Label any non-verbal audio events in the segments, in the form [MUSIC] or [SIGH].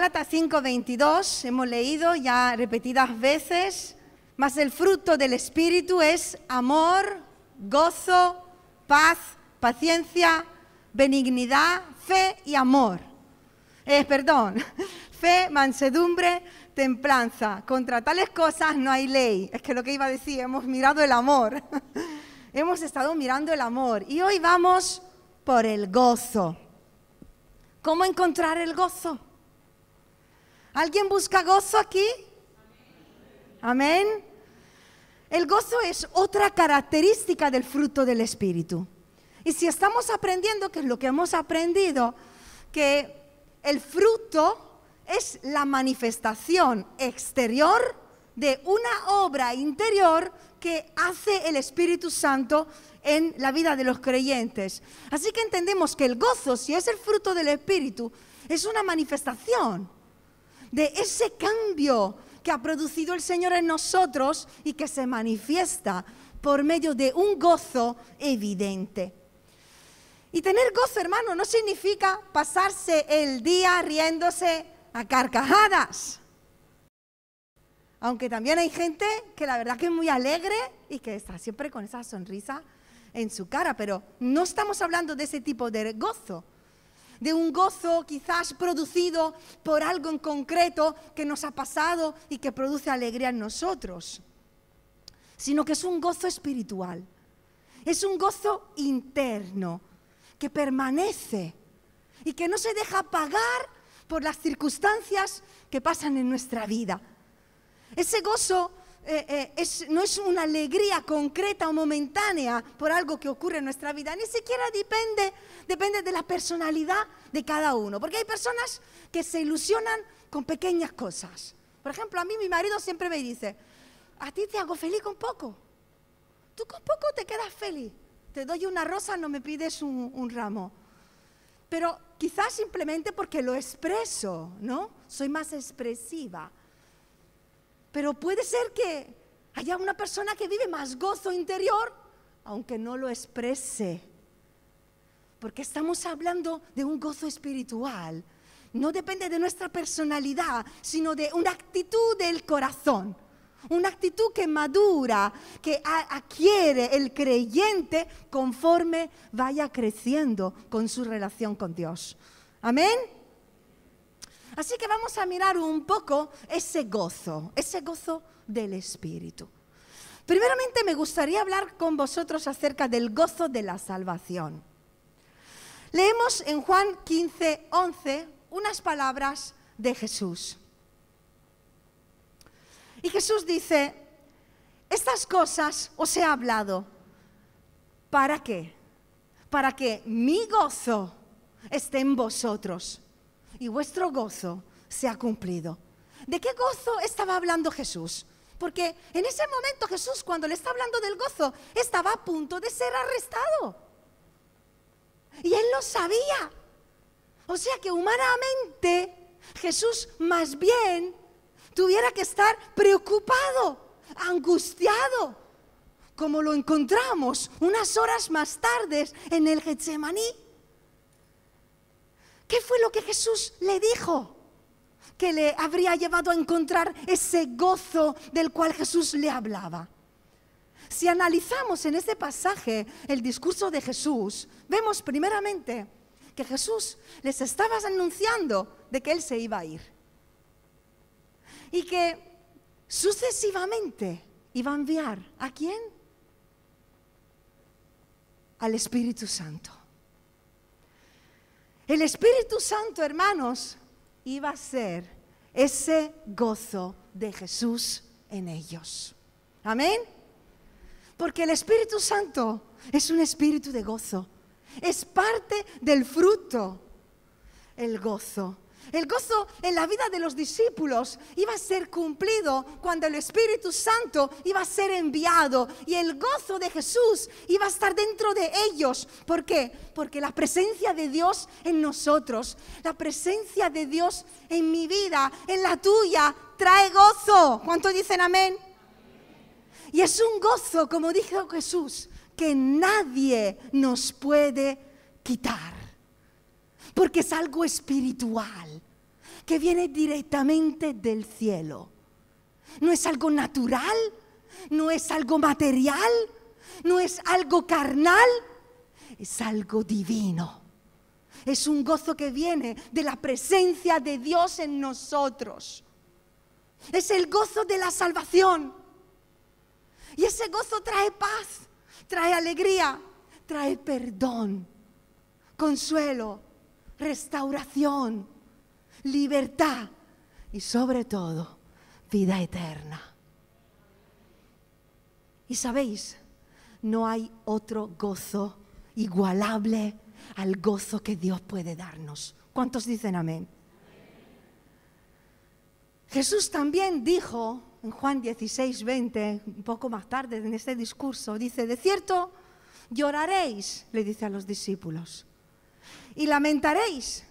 Gálatas 5:22 hemos leído ya repetidas veces, mas el fruto del Espíritu es amor, gozo, paz, paciencia, benignidad, fe y amor. Eh, perdón, [LAUGHS] fe, mansedumbre, templanza. Contra tales cosas no hay ley. Es que lo que iba a decir, hemos mirado el amor. [LAUGHS] hemos estado mirando el amor y hoy vamos por el gozo. ¿Cómo encontrar el gozo? ¿Alguien busca gozo aquí? Amén. El gozo es otra característica del fruto del Espíritu. Y si estamos aprendiendo, que es lo que hemos aprendido, que el fruto es la manifestación exterior de una obra interior que hace el Espíritu Santo en la vida de los creyentes. Así que entendemos que el gozo, si es el fruto del Espíritu, es una manifestación de ese cambio que ha producido el Señor en nosotros y que se manifiesta por medio de un gozo evidente. Y tener gozo, hermano, no significa pasarse el día riéndose a carcajadas. Aunque también hay gente que la verdad que es muy alegre y que está siempre con esa sonrisa en su cara, pero no estamos hablando de ese tipo de gozo, de un gozo quizás producido por algo en concreto que nos ha pasado y que produce alegría en nosotros, sino que es un gozo espiritual, es un gozo interno que permanece y que no se deja pagar por las circunstancias que pasan en nuestra vida. Ese gozo eh, eh, no es una alegría concreta o momentánea por algo que ocurre en nuestra vida, ni siquiera depende, depende de la personalidad de cada uno, porque hay personas que se ilusionan con pequeñas cosas. Por ejemplo, a mí mi marido siempre me dice, a ti te hago feliz con poco, tú con poco te quedas feliz te doy una rosa, no me pides un, ramo. Pero quizás simplemente porque lo expreso, ¿no? Soy más expresiva. Pero puede ser que haya una persona que vive más gozo interior, aunque no lo exprese. Porque estamos hablando de un gozo espiritual. No depende de nuestra personalidad, sino de una actitud del corazón. Una actitud que madura, que adquiere el creyente conforme vaya creciendo con su relación con Dios. Amén. Así que vamos a mirar un poco ese gozo, ese gozo del Espíritu. Primeramente me gustaría hablar con vosotros acerca del gozo de la salvación. Leemos en Juan 15, 11 unas palabras de Jesús. Y Jesús dice, estas cosas os he hablado. ¿Para qué? Para que mi gozo esté en vosotros y vuestro gozo sea cumplido. ¿De qué gozo estaba hablando Jesús? Porque en ese momento Jesús, cuando le está hablando del gozo, estaba a punto de ser arrestado. Y él lo sabía. O sea que humanamente Jesús más bien tuviera que estar preocupado, angustiado, como lo encontramos unas horas más tarde en el Getsemaní. ¿Qué fue lo que Jesús le dijo? Que le habría llevado a encontrar ese gozo del cual Jesús le hablaba. Si analizamos en ese pasaje el discurso de Jesús, vemos primeramente que Jesús les estaba anunciando de que Él se iba a ir y que sucesivamente iba a enviar a quién? Al Espíritu Santo. El Espíritu Santo, hermanos, iba a ser ese gozo de Jesús en ellos. Amén. Porque el Espíritu Santo es un espíritu de gozo. Es parte del fruto, el gozo. El gozo en la vida de los discípulos iba a ser cumplido cuando el Espíritu Santo iba a ser enviado y el gozo de Jesús iba a estar dentro de ellos. ¿Por qué? Porque la presencia de Dios en nosotros, la presencia de Dios en mi vida, en la tuya, trae gozo. ¿Cuánto dicen amén? Y es un gozo, como dijo Jesús, que nadie nos puede quitar porque es algo espiritual. que viene directamente del cielo. No es algo natural, no es algo material, no es algo carnal, es algo divino. Es un gozo que viene de la presencia de Dios en nosotros. Es el gozo de la salvación. Y ese gozo trae paz, trae alegría, trae perdón, consuelo, restauración, libertad y sobre todo vida eterna. Y sabéis, no hay otro gozo igualable al gozo que Dios puede darnos. ¿Cuántos dicen amén? Jesús también dijo en Juan 16, 20, un poco más tarde en este discurso, dice, de cierto, lloraréis, le dice a los discípulos, y lamentaréis,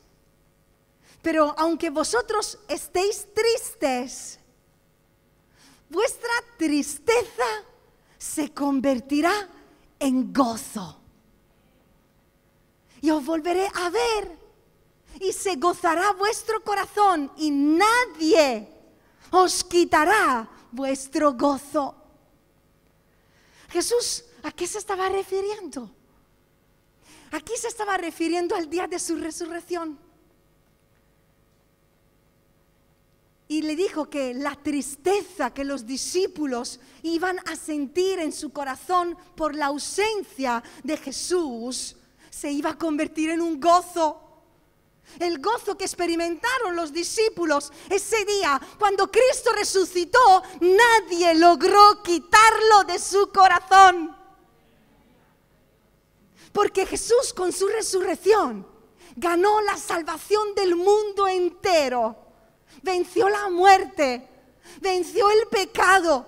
pero aunque vosotros estéis tristes, vuestra tristeza se convertirá en gozo. Y os volveré a ver y se gozará vuestro corazón y nadie os quitará vuestro gozo. Jesús, ¿a qué se estaba refiriendo? Aquí se estaba refiriendo al día de su resurrección. Y le dijo que la tristeza que los discípulos iban a sentir en su corazón por la ausencia de Jesús se iba a convertir en un gozo. El gozo que experimentaron los discípulos ese día, cuando Cristo resucitó, nadie logró quitarlo de su corazón. Porque Jesús con su resurrección ganó la salvación del mundo entero. Venció la muerte, venció el pecado.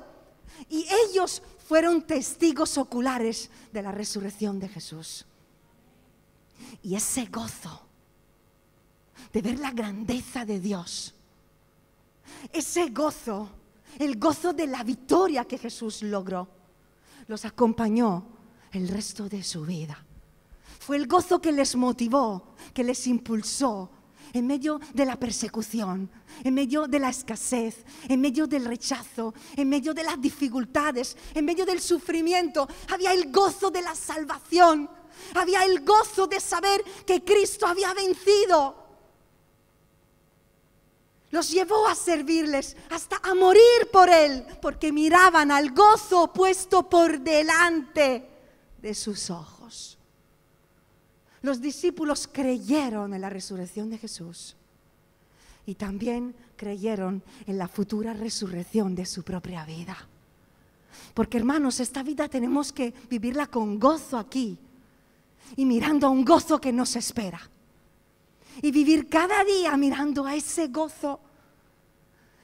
Y ellos fueron testigos oculares de la resurrección de Jesús. Y ese gozo de ver la grandeza de Dios, ese gozo, el gozo de la victoria que Jesús logró, los acompañó el resto de su vida. El gozo que les motivó, que les impulsó en medio de la persecución, en medio de la escasez, en medio del rechazo, en medio de las dificultades, en medio del sufrimiento. Había el gozo de la salvación, había el gozo de saber que Cristo había vencido. Los llevó a servirles hasta a morir por Él, porque miraban al gozo puesto por delante de sus ojos. Los discípulos creyeron en la resurrección de Jesús y también creyeron en la futura resurrección de su propia vida. Porque hermanos, esta vida tenemos que vivirla con gozo aquí y mirando a un gozo que nos espera. Y vivir cada día mirando a ese gozo,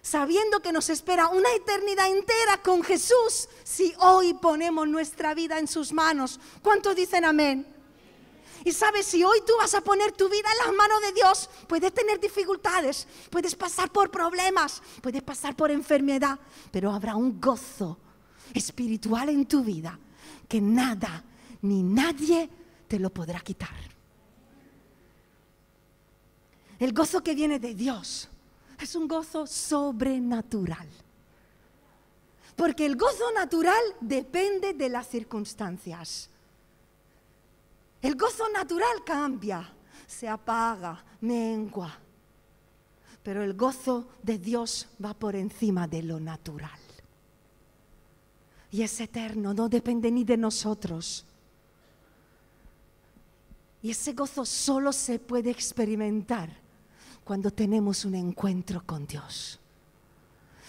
sabiendo que nos espera una eternidad entera con Jesús si hoy ponemos nuestra vida en sus manos. ¿Cuántos dicen amén? Y sabes, si hoy tú vas a poner tu vida en las manos de Dios, puedes tener dificultades, puedes pasar por problemas, puedes pasar por enfermedad, pero habrá un gozo espiritual en tu vida que nada ni nadie te lo podrá quitar. El gozo que viene de Dios es un gozo sobrenatural. Porque el gozo natural depende de las circunstancias. El gozo natural cambia, se apaga, mengua. Pero el gozo de Dios va por encima de lo natural. Y es eterno, no depende ni de nosotros. Y ese gozo solo se puede experimentar cuando tenemos un encuentro con Dios.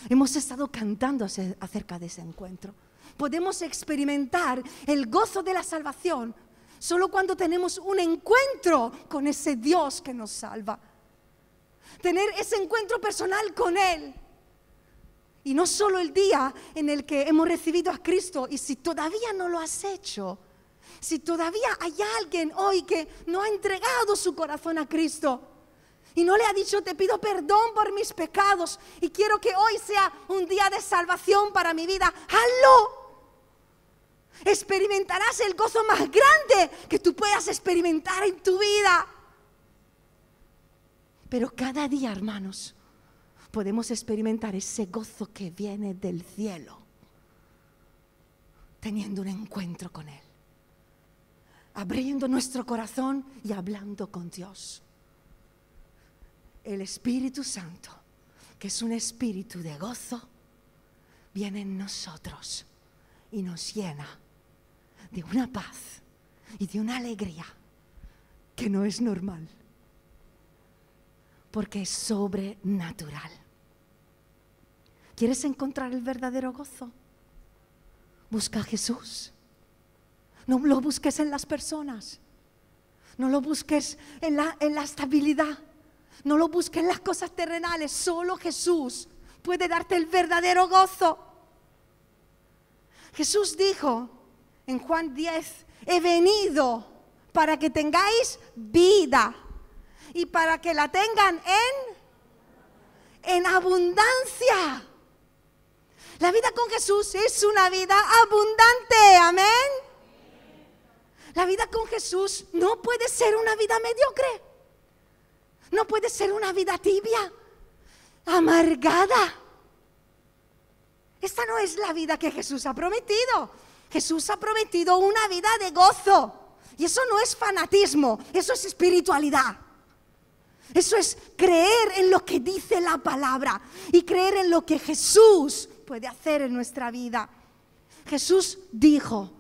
Hemos estado cantando acerca de ese encuentro. Podemos experimentar el gozo de la salvación Solo cuando tenemos un encuentro con ese Dios que nos salva. Tener ese encuentro personal con Él. Y no solo el día en el que hemos recibido a Cristo. Y si todavía no lo has hecho, si todavía hay alguien hoy que no ha entregado su corazón a Cristo y no le ha dicho, te pido perdón por mis pecados y quiero que hoy sea un día de salvación para mi vida, hazlo experimentarás el gozo más grande que tú puedas experimentar en tu vida. Pero cada día, hermanos, podemos experimentar ese gozo que viene del cielo, teniendo un encuentro con Él, abriendo nuestro corazón y hablando con Dios. El Espíritu Santo, que es un espíritu de gozo, viene en nosotros y nos llena de una paz y de una alegría que no es normal porque es sobrenatural. ¿Quieres encontrar el verdadero gozo? Busca a Jesús. No lo busques en las personas. No lo busques en la, en la estabilidad. No lo busques en las cosas terrenales. Solo Jesús puede darte el verdadero gozo. Jesús dijo en Juan 10, he venido para que tengáis vida y para que la tengan en, en abundancia. La vida con Jesús es una vida abundante, amén. La vida con Jesús no puede ser una vida mediocre, no puede ser una vida tibia, amargada. Esta no es la vida que Jesús ha prometido. Jesús ha prometido una vida de gozo. Y eso no es fanatismo, eso es espiritualidad. Eso es creer en lo que dice la palabra y creer en lo que Jesús puede hacer en nuestra vida. Jesús dijo,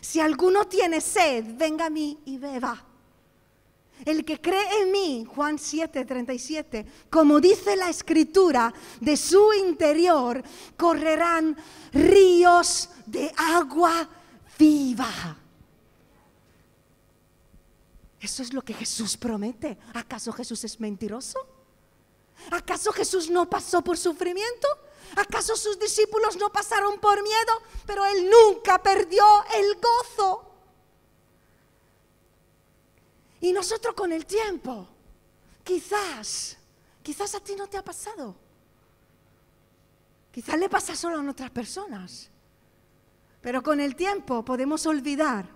si alguno tiene sed, venga a mí y beba. El que cree en mí, Juan 7, 37, como dice la escritura, de su interior correrán ríos de agua viva. Eso es lo que Jesús promete. ¿Acaso Jesús es mentiroso? ¿Acaso Jesús no pasó por sufrimiento? ¿Acaso sus discípulos no pasaron por miedo? Pero Él nunca perdió el gozo. Y nosotros con el tiempo, quizás, quizás a ti no te ha pasado. Quizás le pasa solo a otras personas. Pero con el tiempo podemos olvidar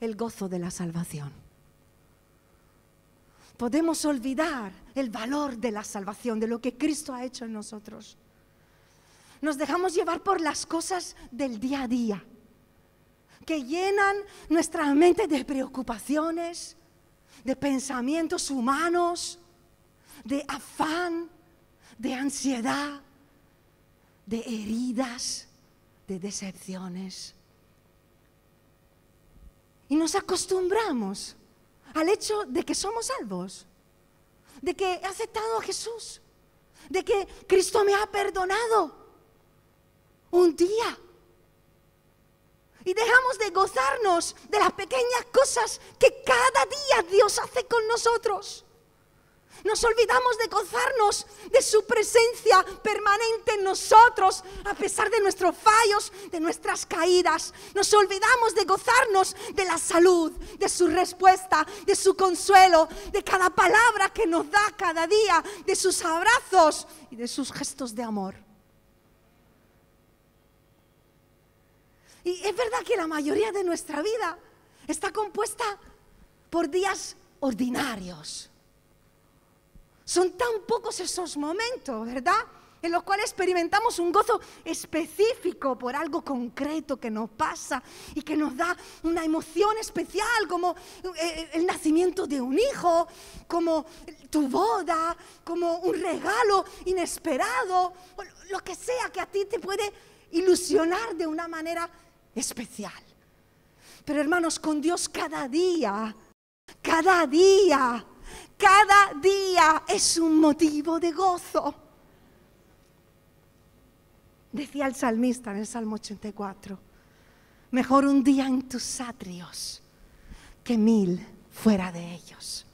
el gozo de la salvación. Podemos olvidar el valor de la salvación, de lo que Cristo ha hecho en nosotros. Nos dejamos llevar por las cosas del día a día, que llenan nuestra mente de preocupaciones, de pensamientos humanos, de afán, de ansiedad, de heridas, de decepciones. Y nos acostumbramos al hecho de que somos salvos, de que he aceptado a Jesús, de que Cristo me ha perdonado un día. Y dejamos de gozarnos de las pequeñas cosas que cada día Dios hace con nosotros. Nos olvidamos de gozarnos de su presencia permanente en nosotros, a pesar de nuestros fallos, de nuestras caídas. Nos olvidamos de gozarnos de la salud, de su respuesta, de su consuelo, de cada palabra que nos da cada día, de sus abrazos y de sus gestos de amor. Y es verdad que la mayoría de nuestra vida está compuesta por días ordinarios son tan pocos esos momentos, ¿verdad? En los cuales experimentamos un gozo específico por algo concreto que nos pasa y que nos da una emoción especial, como eh, el nacimiento de un hijo, como tu boda, como un regalo inesperado, lo que sea que a ti te puede ilusionar de una manera especial. Pero hermanos, con Dios cada día, cada día cada día es un motivo de gozo. Decía el salmista en el Salmo 84, mejor un día en tus atrios que mil fuera de ellos.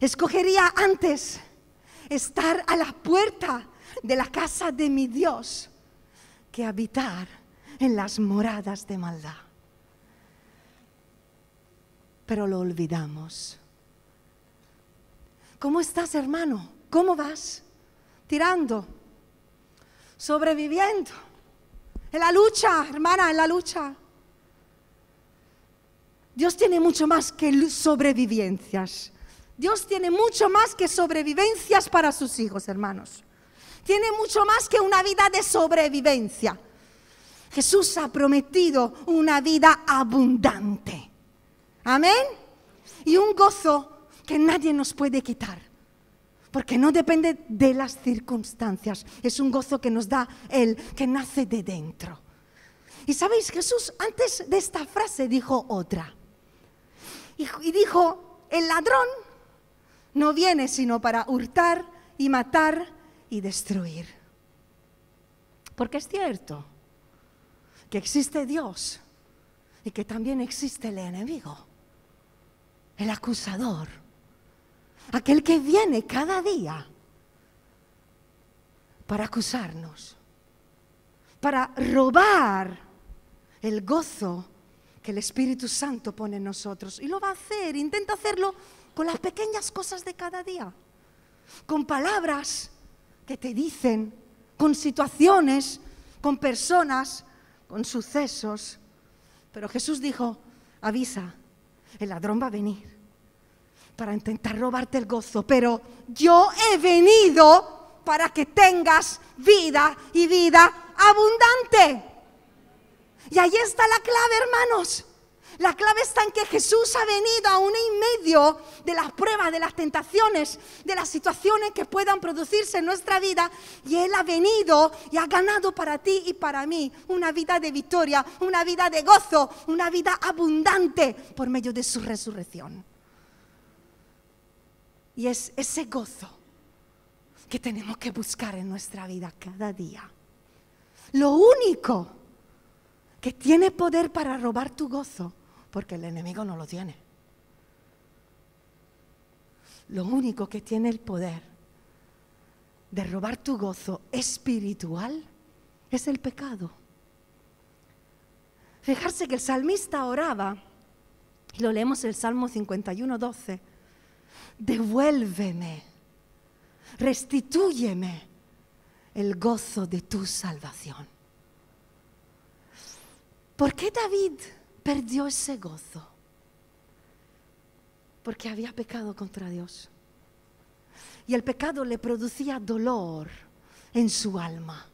Escogería antes estar a la puerta de la casa de mi Dios que habitar en las moradas de maldad. Pero lo olvidamos. ¿Cómo estás, hermano? ¿Cómo vas? Tirando, sobreviviendo. En la lucha, hermana, en la lucha. Dios tiene mucho más que sobrevivencias. Dios tiene mucho más que sobrevivencias para sus hijos, hermanos. Tiene mucho más que una vida de sobrevivencia. Jesús ha prometido una vida abundante. Amén. Y un gozo que nadie nos puede quitar. Porque no depende de las circunstancias. Es un gozo que nos da Él, que nace de dentro. Y sabéis, Jesús antes de esta frase dijo otra. Y, dijo, el ladrón no viene sino para hurtar y matar y destruir. Porque es cierto que existe Dios y que también existe el enemigo, el acusador, aquel que viene cada día para acusarnos, para robar el gozo que el Espíritu Santo pone en nosotros. Y lo va a hacer, intenta hacerlo con las pequeñas cosas de cada día, con palabras que te dicen, con situaciones, con personas, con sucesos. Pero Jesús dijo, avisa, el ladrón va a venir para intentar robarte el gozo, pero yo he venido para que tengas vida y vida abundante. Y ahí está la clave, hermanos. La clave está en que Jesús ha venido a un y medio de las pruebas, de las tentaciones, de las situaciones que puedan producirse en nuestra vida. Y Él ha venido y ha ganado para ti y para mí una vida de victoria, una vida de gozo, una vida abundante por medio de su resurrección. Y es ese gozo que tenemos que buscar en nuestra vida cada día. Lo único que tiene poder para robar tu gozo, porque el enemigo no lo tiene. Lo único que tiene el poder de robar tu gozo espiritual es el pecado. Fijarse que el salmista oraba, y lo leemos en el Salmo 51, 12, devuélveme, restitúyeme el gozo de tu salvación. ¿Por qué David perdió ese gozo? Porque había pecado contra Dios. Y el pecado le producía dolor en su alma.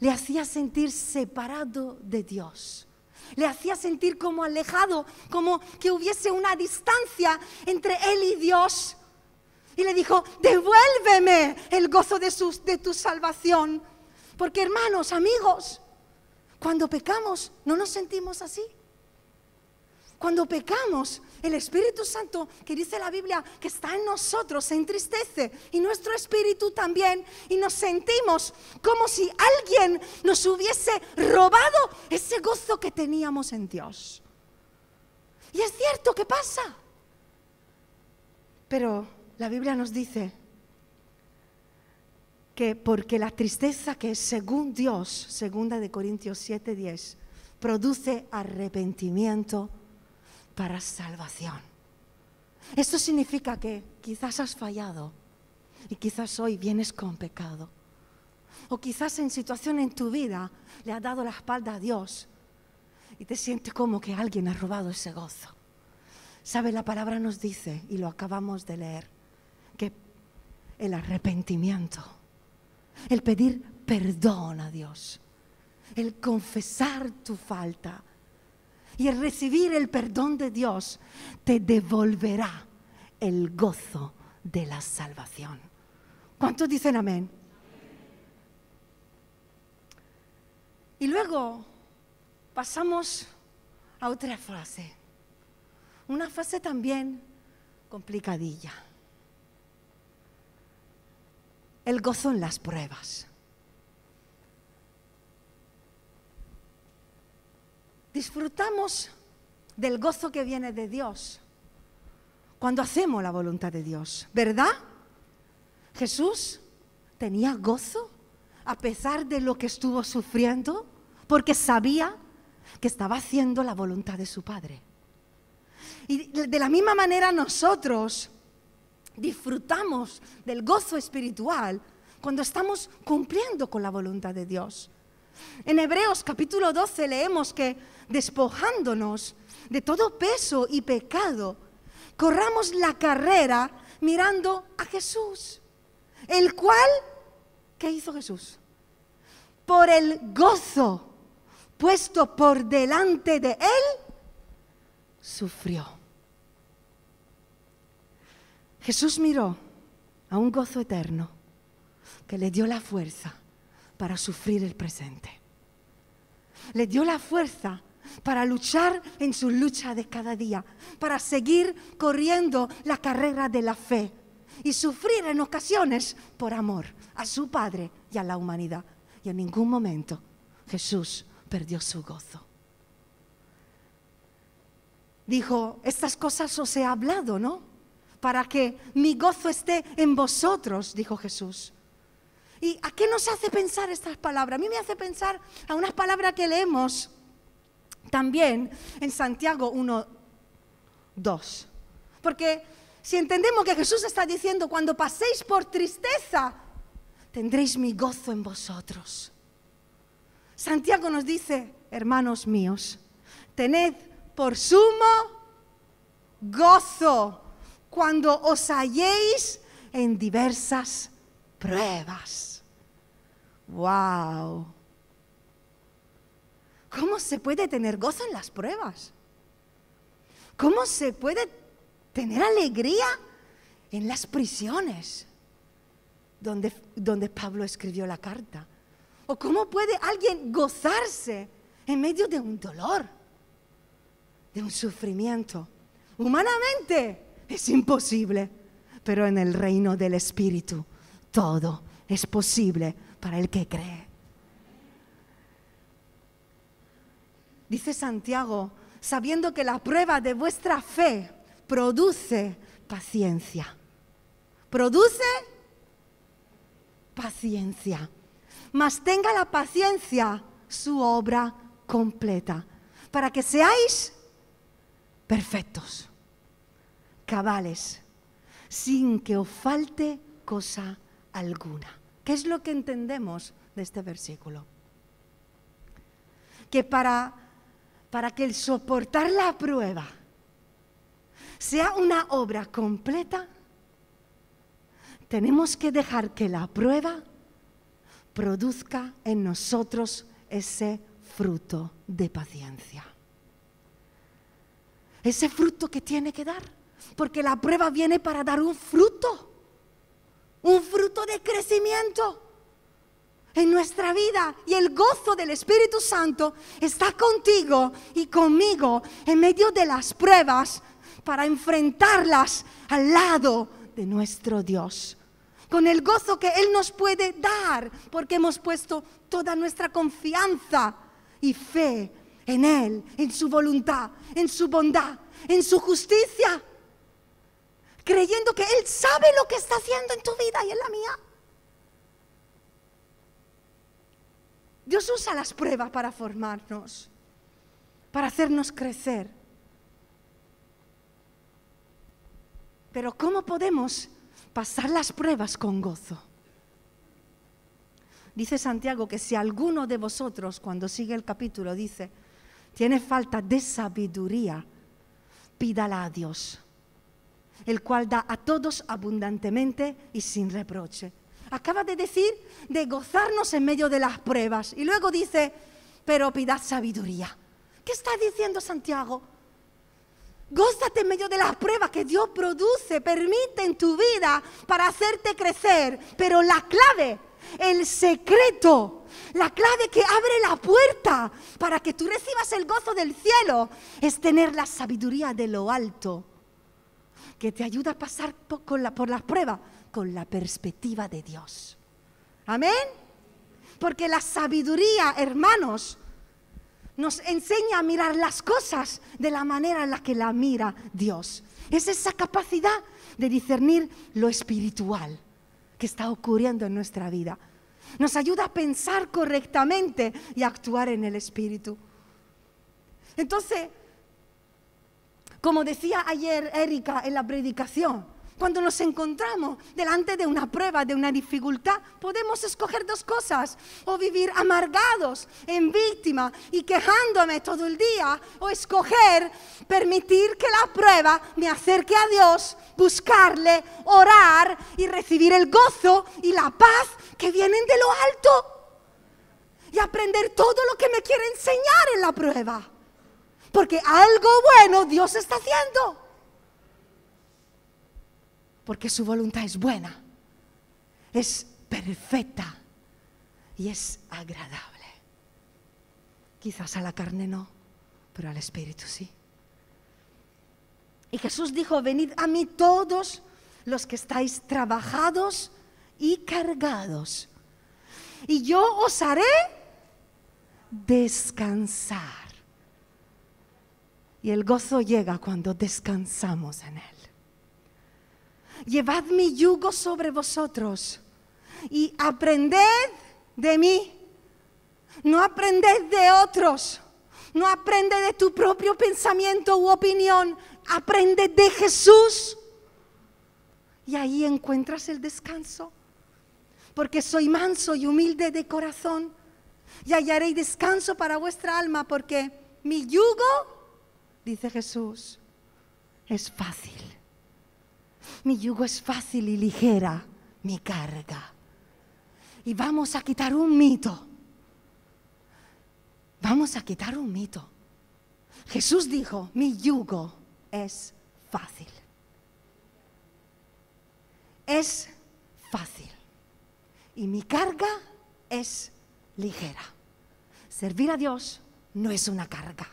Le hacía sentir separado de Dios. Le hacía sentir como alejado, como que hubiese una distancia entre él y Dios. Y le dijo, devuélveme el gozo de, de tu salvación. Porque hermanos, amigos, cuando pecamos, ¿no nos sentimos así? Cuando pecamos, el Espíritu Santo, que dice la Biblia, que está en nosotros, se entristece y nuestro espíritu también, y nos sentimos como si alguien nos hubiese robado ese gozo que teníamos en Dios. Y es cierto que pasa. Pero la Biblia nos dice que porque la tristeza que según Dios, segunda de Corintios 7:10, produce arrepentimiento para salvación. Esto significa que quizás has fallado y quizás hoy vienes con pecado. O quizás en situación en tu vida le has dado la espalda a Dios y te sientes como que alguien ha robado ese gozo. ¿Sabe? La palabra nos dice, y lo acabamos de leer, que el arrepentimiento el pedir perdón a Dios, el confesar tu falta y el recibir el perdón de Dios te devolverá el gozo de la salvación. ¿Cuántos dicen amén? Y luego pasamos a otra frase, una frase también complicadilla el gozo en las pruebas. Disfrutamos del gozo que viene de Dios cuando hacemos la voluntad de Dios, ¿verdad? Jesús tenía gozo a pesar de lo que estuvo sufriendo porque sabía que estaba haciendo la voluntad de su Padre. Y de la misma manera nosotros disfrutamos del gozo espiritual cuando estamos cumpliendo con la voluntad de Dios. En Hebreos capítulo 12 leemos que despojándonos de todo peso y pecado corramos la carrera mirando a Jesús, el cual, ¿qué hizo Jesús? Por el gozo puesto por delante de él, sufrió. Jesús miró a un gozo eterno que le dio la fuerza para sufrir el presente. Le dio la fuerza para luchar en su lucha de cada día, para seguir corriendo la carrera de la fe y sufrir en ocasiones por amor a su Padre y a la humanidad. Y en ningún momento Jesús perdió su gozo. Dijo, estas cosas os he hablado, ¿no? Para que mi gozo esté en vosotros, dijo Jesús. ¿Y a qué nos hace pensar estas palabras? A mí me hace pensar a unas palabras que leemos también en Santiago 1, 2. Porque si entendemos que Jesús está diciendo, cuando paséis por tristeza, tendréis mi gozo en vosotros. Santiago nos dice, hermanos míos, tened por sumo gozo cuando os halléis en diversas pruebas. ¡Wow! ¿Cómo se puede tener gozo en las pruebas? ¿Cómo se puede tener alegría en las prisiones donde, donde Pablo escribió la carta? ¿O cómo puede alguien gozarse en medio de un dolor, de un sufrimiento? Humanamente es imposible, pero en el reino del Espíritu todo es posible para el que cree. Dice Santiago, sabiendo que la prueba de vuestra fe produce paciencia. Produce paciencia. Mas tenga la paciencia su obra completa, para que seáis perfectos, cabales, sin que os falte cosa alguna. ¿Qué es lo que entendemos de este versículo? Que para para que el soportar la prueba sea una obra completa, tenemos que dejar que la prueba produzca en nosotros ese fruto de paciencia. Ese fruto que tiene que dar, porque la prueba viene para dar un fruto, un fruto de crecimiento. En nuestra vida y el gozo del Espíritu Santo está contigo y conmigo en medio de las pruebas para enfrentarlas al lado de nuestro Dios. Con el gozo que Él nos puede dar porque hemos puesto toda nuestra confianza y fe en Él, en su voluntad, en su bondad, en su justicia, creyendo que Él sabe lo que está haciendo en tu vida y en la mía. Dios usa las pruebas para formarnos, para hacernos crecer. Pero ¿cómo podemos pasar las pruebas con gozo? Dice Santiago que si alguno de vosotros, cuando sigue el capítulo, dice, tiene falta de sabiduría, pídala a Dios, el cual da a todos abundantemente y sin reproche acaba de decir de gozarnos en medio de las pruebas. Y luego dice, pero pidad sabiduría. ¿Qué está diciendo Santiago? Gózate en medio de las pruebas que Dios produce, permite en tu vida para hacerte crecer. Pero la clave, el secreto, la clave que abre la puerta para que tú recibas el gozo del cielo es tener la sabiduría de lo alto, que te ayuda a pasar por, por las pruebas con la perspectiva de Dios. Amén. Porque la sabiduría, hermanos, nos enseña a mirar las cosas de la manera en la que la mira Dios. Es esa capacidad de discernir lo espiritual que está ocurriendo en nuestra vida. Nos ayuda a pensar correctamente y a actuar en el espíritu. Entonces, como decía ayer Erika en la predicación, Cuando nos encontramos delante de una prueba, de una dificultad, podemos escoger dos cosas. O vivir amargados, en víctima y quejándome todo el día. O escoger permitir que la prueba me acerque a Dios, buscarle, orar y recibir el gozo y la paz que vienen de lo alto. Y aprender todo lo que me quiere enseñar en la prueba. Porque algo bueno Dios está haciendo porque su voluntad es buena, es perfecta y es agradable. Quizás a la carne no, pero al Espíritu sí. Y Jesús dijo, venid a mí todos los que estáis trabajados y cargados, y yo os haré descansar. Y el gozo llega cuando descansamos en Él. Llevad mi yugo sobre vosotros y aprended de mí. No aprended de otros, no aprende de tu propio pensamiento u opinión, aprende de Jesús. Y ahí encuentras el descanso, porque soy manso y humilde de corazón, y hallaréis descanso para vuestra alma, porque mi yugo, dice Jesús, es fácil mi yugo es fácil y ligera, mi carga. Y vamos a quitar un mito. Vamos a quitar un mito. Jesús dijo, mi yugo es fácil. Es fácil. Y mi carga es ligera. Servir a Dios no es una carga.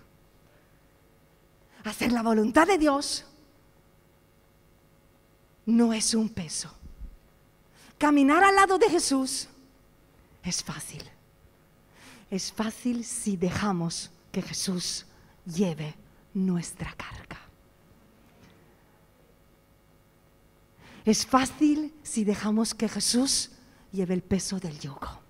Hacer la voluntad de Dios no es un peso. Caminar al lado de Jesús es fácil. Es fácil si dejamos que Jesús lleve nuestra carga. Es fácil si dejamos que Jesús lleve el peso del yugo.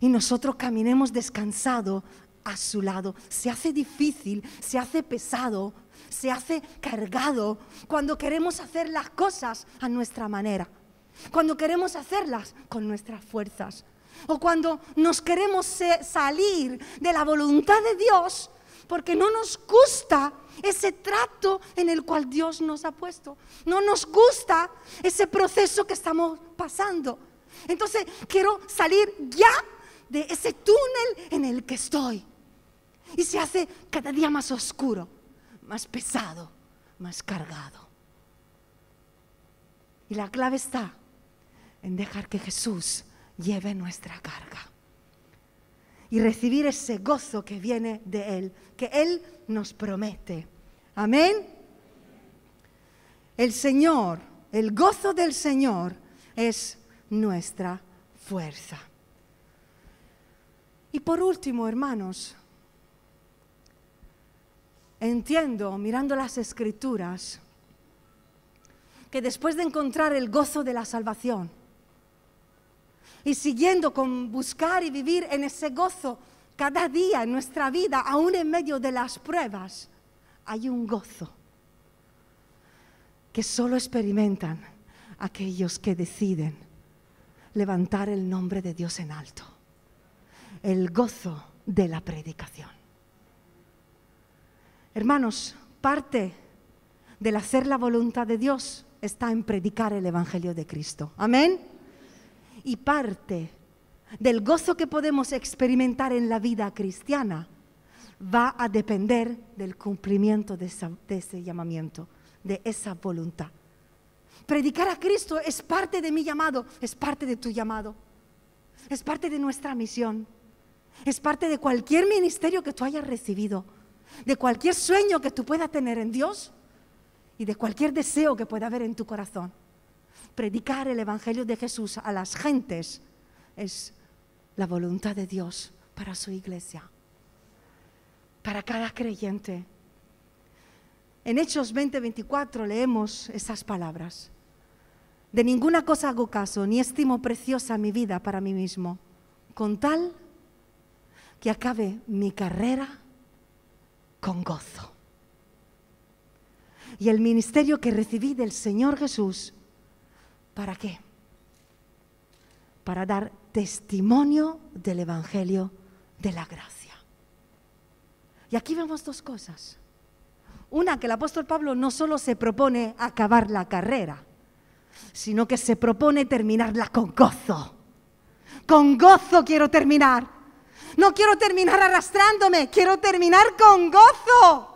Y nosotros caminemos descansado a su lado. Se hace difícil, se hace pesado, se hace cargado cuando queremos hacer las cosas a nuestra manera, cuando queremos hacerlas con nuestras fuerzas, o cuando nos queremos salir de la voluntad de Dios porque no nos gusta ese trato en el cual Dios nos ha puesto, no nos gusta ese proceso que estamos pasando. Entonces quiero salir ya de ese túnel en el que estoy. Y se hace cada día más oscuro más pesado, más cargado. Y la clave está en dejar que Jesús lleve nuestra carga y recibir ese gozo que viene de Él, que Él nos promete. Amén. El Señor, el gozo del Señor es nuestra fuerza. Y por último, hermanos, entiendo, mirando las escrituras, que después de encontrar el gozo de la salvación y siguiendo con buscar y vivir en ese gozo cada día en nuestra vida, aún en medio de las pruebas, hay un gozo que solo experimentan aquellos que deciden levantar el nombre de Dios en alto. El gozo de la predicación. Hermanos, parte del hacer la voluntad de Dios está en predicar el Evangelio de Cristo. Amén. Y parte del gozo que podemos experimentar en la vida cristiana va a depender del cumplimiento de, ese llamamiento, de esa voluntad. Predicar a Cristo es parte de mi llamado, es parte de tu llamado, es parte de nuestra misión, es parte de cualquier ministerio que tú hayas recibido de cualquier sueño que tú puedas tener en Dios y de cualquier deseo que pueda haber en tu corazón. Predicar el Evangelio de Jesús a las gentes es la voluntad de Dios para su iglesia, para cada creyente. En Hechos 20:24 leemos esas palabras. De ninguna cosa hago caso, ni estimo preciosa mi vida para mí mismo, con tal que acabe mi carrera con gozo. y el ministerio que recibí del Señor Jesús. ¿Para qué? Para dar testimonio del Evangelio de la gracia. Y aquí vemos dos cosas. Una, que el apóstol Pablo no solo se propone acabar la carrera, sino que se propone terminarla con gozo. Con gozo quiero terminar. No quiero terminar arrastrándome, quiero terminar con gozo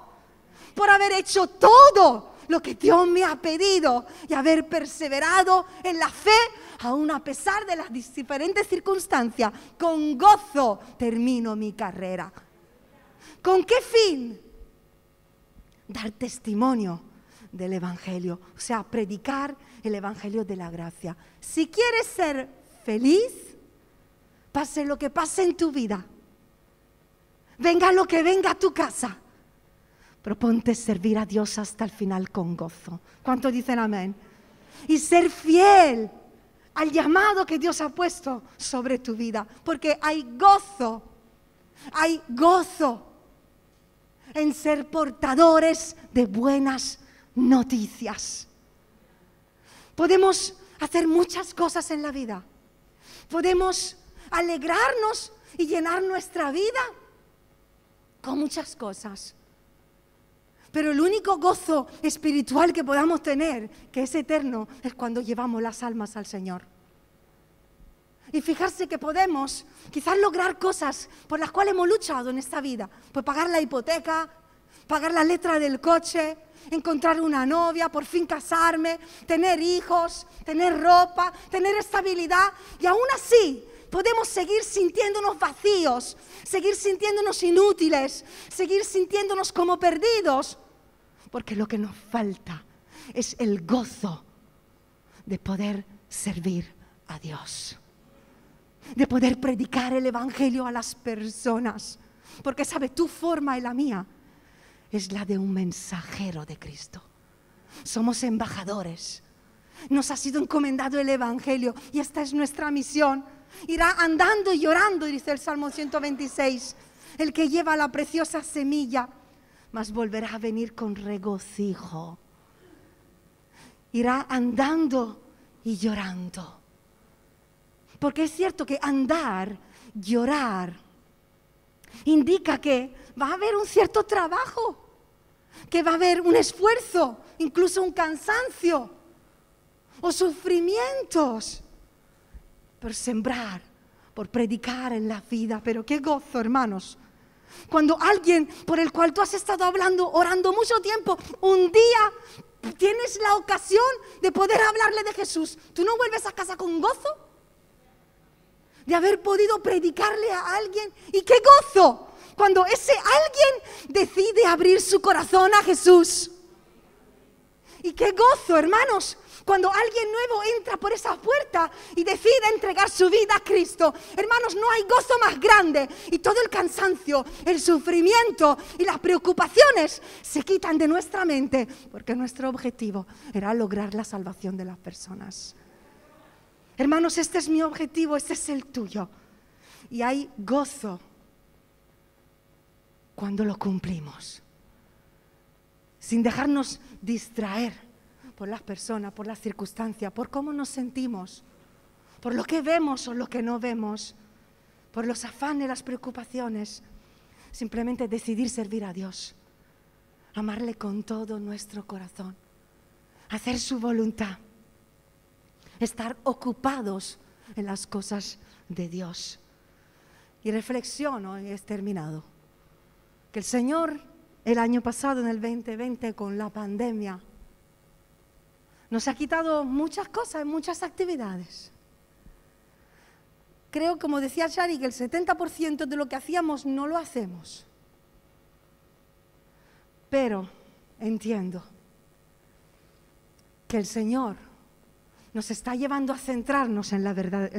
por haber hecho todo lo que Dios me ha pedido y haber perseverado en la fe, aún a pesar de las diferentes circunstancias. Con gozo termino mi carrera. ¿Con qué fin? Dar testimonio del Evangelio, o sea, predicar el Evangelio de la gracia. Si quieres ser feliz, pase lo que pase en tu vida, venga lo que venga a tu casa, proponte servir a Dios hasta el final con gozo. ¿Cuánto dicen amén? Y ser fiel al llamado que Dios ha puesto sobre tu vida, porque hay gozo, hay gozo en ser portadores de buenas noticias. Podemos hacer muchas cosas en la vida. Podemos alegrarnos y llenar nuestra vida con muchas cosas. Pero el único gozo espiritual que podamos tener, que es eterno, es cuando llevamos las almas al Señor. Y fijarse que podemos quizás lograr cosas por las cuales hemos luchado en esta vida. Pues pagar la hipoteca, pagar la letra del coche, encontrar una novia, por fin casarme, tener hijos, tener ropa, tener estabilidad. Y aún así podemos seguir sintiéndonos vacíos, seguir sintiéndonos inútiles, seguir sintiéndonos como perdidos, porque lo que nos falta es el gozo de poder servir a Dios, de poder predicar el Evangelio a las personas, porque sabe, tu forma y la mía es la de un mensajero de Cristo. Somos embajadores. Nos ha sido encomendado el Evangelio y esta es nuestra misión irá andando y llorando, dice el Salmo 126, el que lleva la preciosa semilla, mas volverá a venir con regocijo. Irá andando y llorando. Porque es cierto que andar, llorar, indica que va a haber un cierto trabajo, que va a haber un esfuerzo, incluso un cansancio o sufrimientos por sembrar, por predicar en la vida. Pero qué gozo, hermanos. Cuando alguien por el cual tú has estado hablando, orando mucho tiempo, un día tienes la ocasión de poder hablarle de Jesús, ¿tú no vuelves a casa con gozo? De haber podido predicarle a alguien. ¿Y qué gozo? Cuando ese alguien decide abrir su corazón a Jesús. Y qué gozo, hermanos, cuando alguien nuevo entra por esa puerta y decide entregar su vida a Cristo, hermanos, no hay gozo más grande. Y todo el cansancio, el sufrimiento y las preocupaciones se quitan de nuestra mente, porque nuestro objetivo era lograr la salvación de las personas. Hermanos, este es mi objetivo, este es el tuyo. Y hay gozo cuando lo cumplimos, sin dejarnos distraer por las personas, por las circunstancias, por cómo nos sentimos, por lo que vemos o lo que no vemos, por los afanes, las preocupaciones. Simplemente decidir servir a Dios, amarle con todo nuestro corazón, hacer su voluntad, estar ocupados en las cosas de Dios. Y reflexiono, y es terminado, que el Señor el año pasado, en el 2020, con la pandemia, nos ha quitado muchas cosas, muchas actividades. Creo, como decía Shari, que el 70% de lo que hacíamos no lo hacemos. Pero entiendo que el Señor nos está llevando a centrarnos en,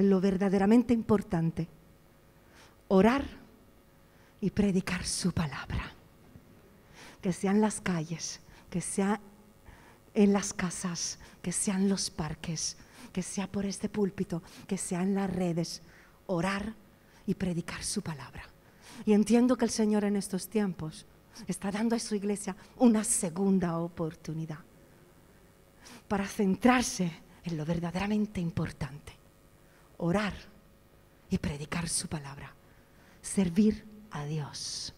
lo verdaderamente importante. Orar y predicar su palabra. Que sean las calles, que sea en las casas, que sean los parques, que sea por este púlpito, que sea en las redes, orar y predicar su palabra. Y entiendo que el Señor en estos tiempos está dando a su iglesia una segunda oportunidad para centrarse en lo verdaderamente importante, orar y predicar su palabra, servir a Dios.